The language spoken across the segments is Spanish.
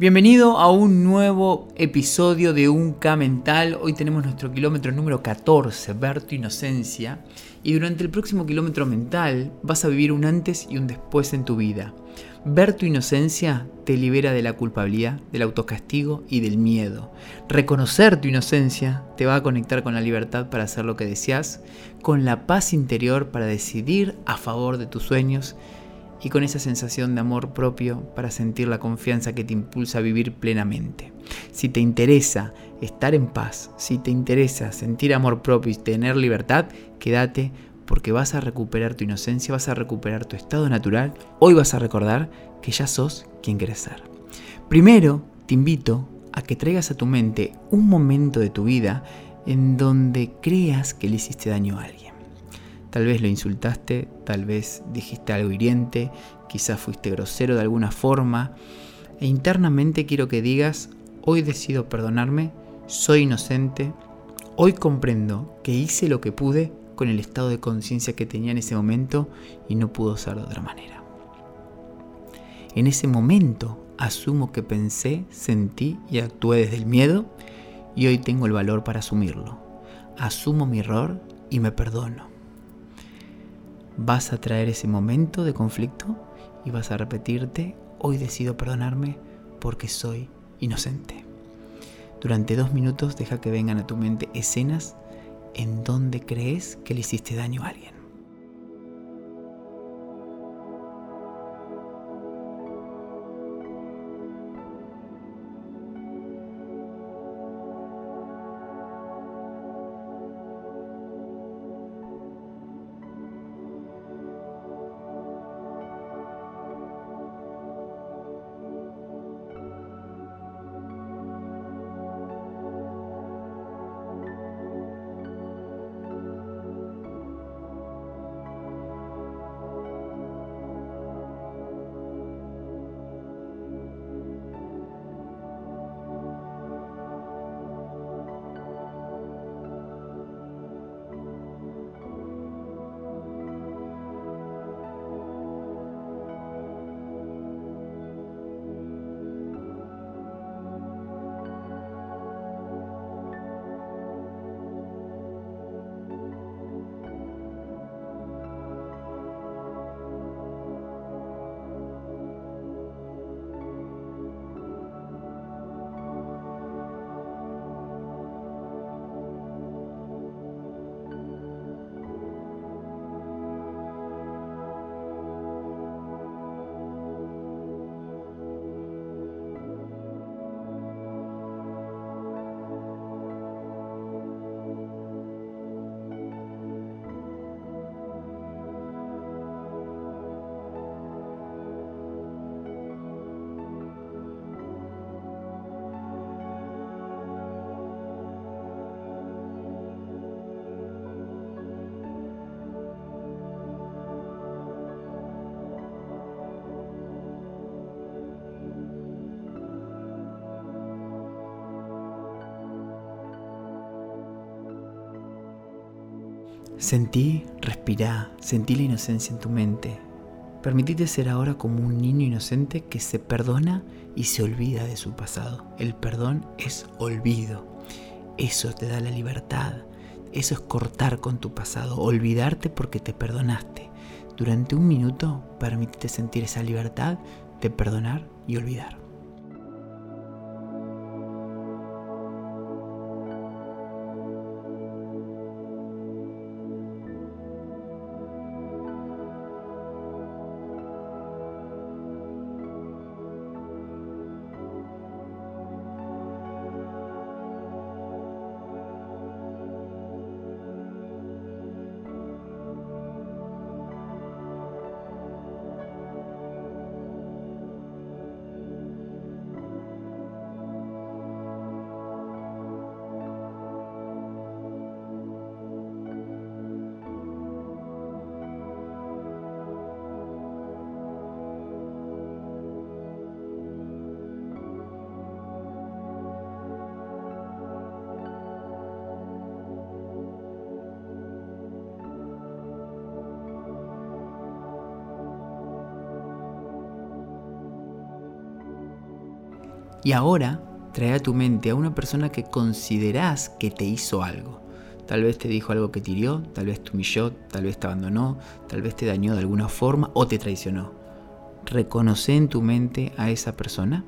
Bienvenido a un nuevo episodio de Un K Mental. Hoy tenemos nuestro kilómetro número 14, Ver tu inocencia. Y durante el próximo kilómetro mental vas a vivir un antes y un después en tu vida. Ver tu inocencia te libera de la culpabilidad, del autocastigo y del miedo. Reconocer tu inocencia te va a conectar con la libertad para hacer lo que deseas, con la paz interior para decidir a favor de tus sueños y con esa sensación de amor propio para sentir la confianza que te impulsa a vivir plenamente. Si te interesa estar en paz, si te interesa sentir amor propio y tener libertad, quédate porque vas a recuperar tu inocencia, vas a recuperar tu estado natural. Hoy vas a recordar que ya sos quien quieres ser. Primero, te invito a que traigas a tu mente un momento de tu vida en donde creas que le hiciste daño a alguien. Tal vez lo insultaste, tal vez dijiste algo hiriente, quizás fuiste grosero de alguna forma. E internamente quiero que digas, hoy decido perdonarme, soy inocente, hoy comprendo que hice lo que pude con el estado de conciencia que tenía en ese momento y no pudo ser de otra manera. En ese momento asumo que pensé, sentí y actué desde el miedo y hoy tengo el valor para asumirlo. Asumo mi error y me perdono vas a traer ese momento de conflicto y vas a repetirte, hoy decido perdonarme porque soy inocente. Durante dos minutos deja que vengan a tu mente escenas en donde crees que le hiciste daño a alguien. Sentí, respirá, sentí la inocencia en tu mente. Permitite ser ahora como un niño inocente que se perdona y se olvida de su pasado. El perdón es olvido. Eso te da la libertad. Eso es cortar con tu pasado, olvidarte porque te perdonaste. Durante un minuto permítete sentir esa libertad de perdonar y olvidar. Y ahora trae a tu mente a una persona que considerás que te hizo algo. Tal vez te dijo algo que te hirió, tal vez te humilló, tal vez te abandonó, tal vez te dañó de alguna forma o te traicionó. Reconoce en tu mente a esa persona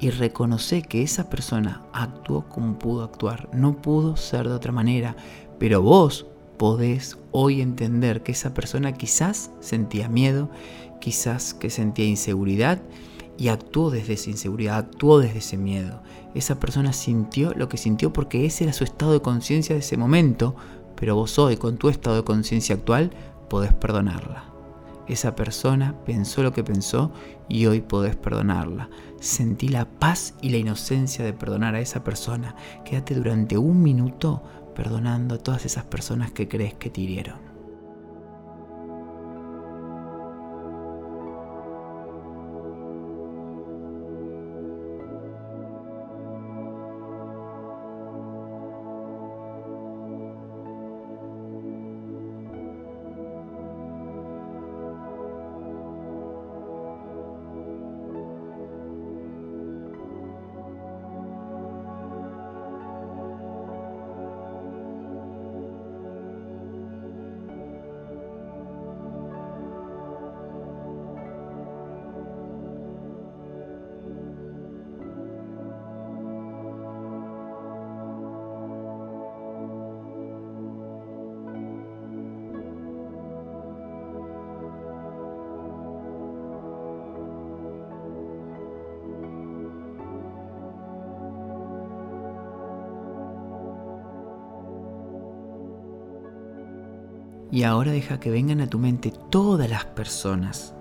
y reconoce que esa persona actuó como pudo actuar. No pudo ser de otra manera, pero vos podés hoy entender que esa persona quizás sentía miedo, quizás que sentía inseguridad y actuó desde esa inseguridad, actuó desde ese miedo. Esa persona sintió lo que sintió porque ese era su estado de conciencia de ese momento, pero vos hoy con tu estado de conciencia actual podés perdonarla. Esa persona pensó lo que pensó y hoy podés perdonarla. Sentí la paz y la inocencia de perdonar a esa persona. Quédate durante un minuto perdonando a todas esas personas que crees que te hirieron. Y ahora deja que vengan a tu mente todas las personas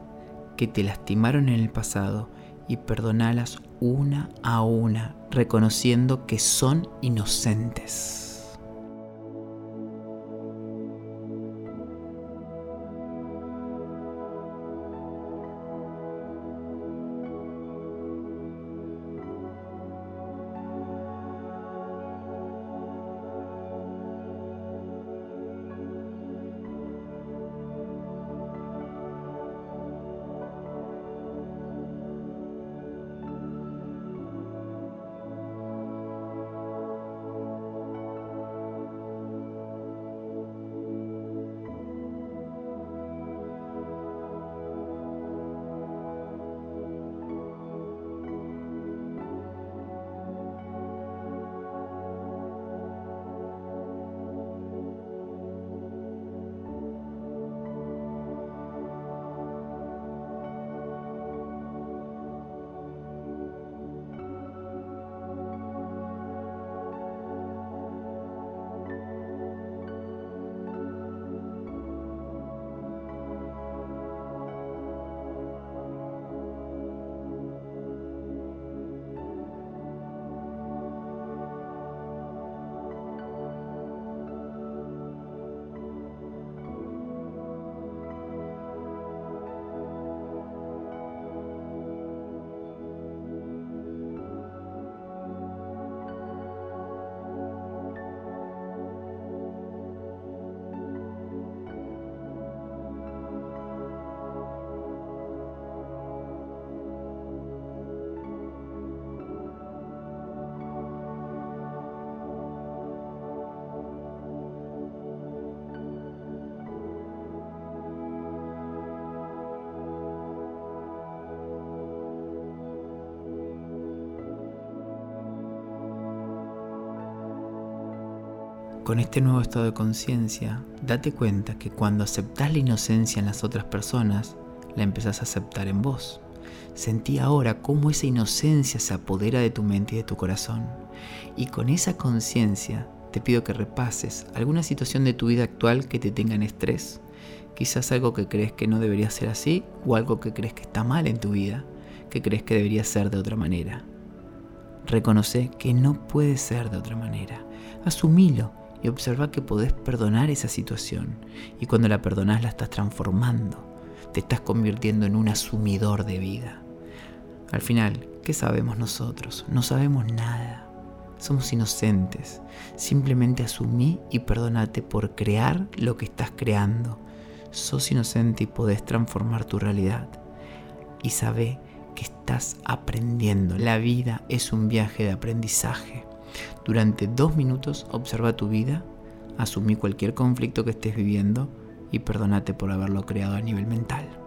que te lastimaron en el pasado y perdonalas una a una, reconociendo que son inocentes. Con este nuevo estado de conciencia, date cuenta que cuando aceptas la inocencia en las otras personas, la empezás a aceptar en vos. Sentí ahora cómo esa inocencia se apodera de tu mente y de tu corazón. Y con esa conciencia te pido que repases alguna situación de tu vida actual que te tenga en estrés. Quizás algo que crees que no debería ser así o algo que crees que está mal en tu vida, que crees que debería ser de otra manera. Reconoce que no puede ser de otra manera. Asumilo y observa que podés perdonar esa situación. Y cuando la perdonás la estás transformando. Te estás convirtiendo en un asumidor de vida. Al final, ¿qué sabemos nosotros? No sabemos nada. Somos inocentes. Simplemente asumí y perdonate por crear lo que estás creando. Sos inocente y podés transformar tu realidad. Y sabe que estás aprendiendo. La vida es un viaje de aprendizaje. Durante dos minutos observa tu vida, asumí cualquier conflicto que estés viviendo y perdónate por haberlo creado a nivel mental.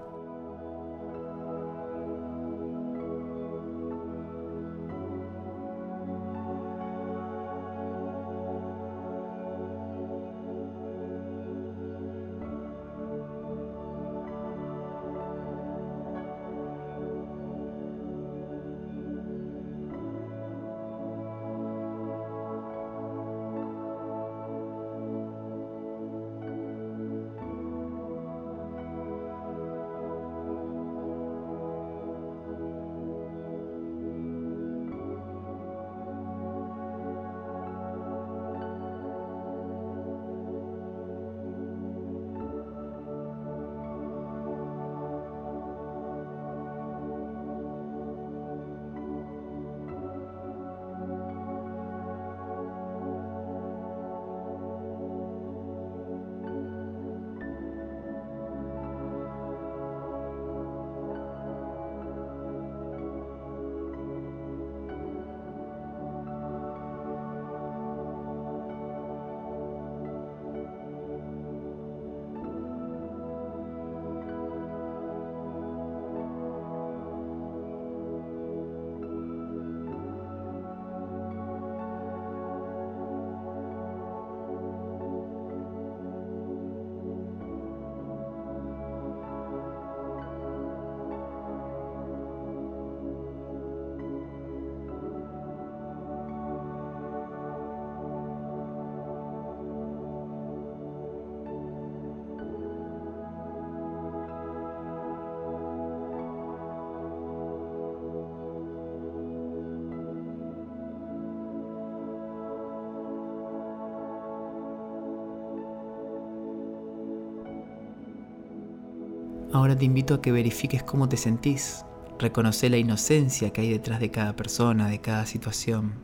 Ahora te invito a que verifiques cómo te sentís. Reconoce la inocencia que hay detrás de cada persona, de cada situación.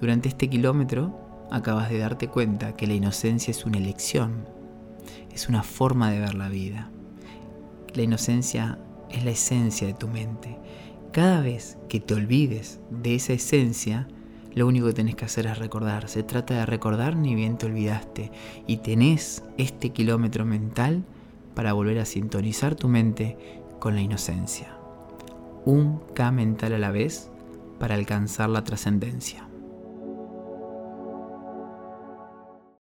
Durante este kilómetro acabas de darte cuenta que la inocencia es una elección, es una forma de ver la vida. La inocencia es la esencia de tu mente. Cada vez que te olvides de esa esencia, lo único que tenés que hacer es recordar. Se trata de recordar ni bien te olvidaste. Y tenés este kilómetro mental para volver a sintonizar tu mente con la inocencia. Un K mental a la vez para alcanzar la trascendencia.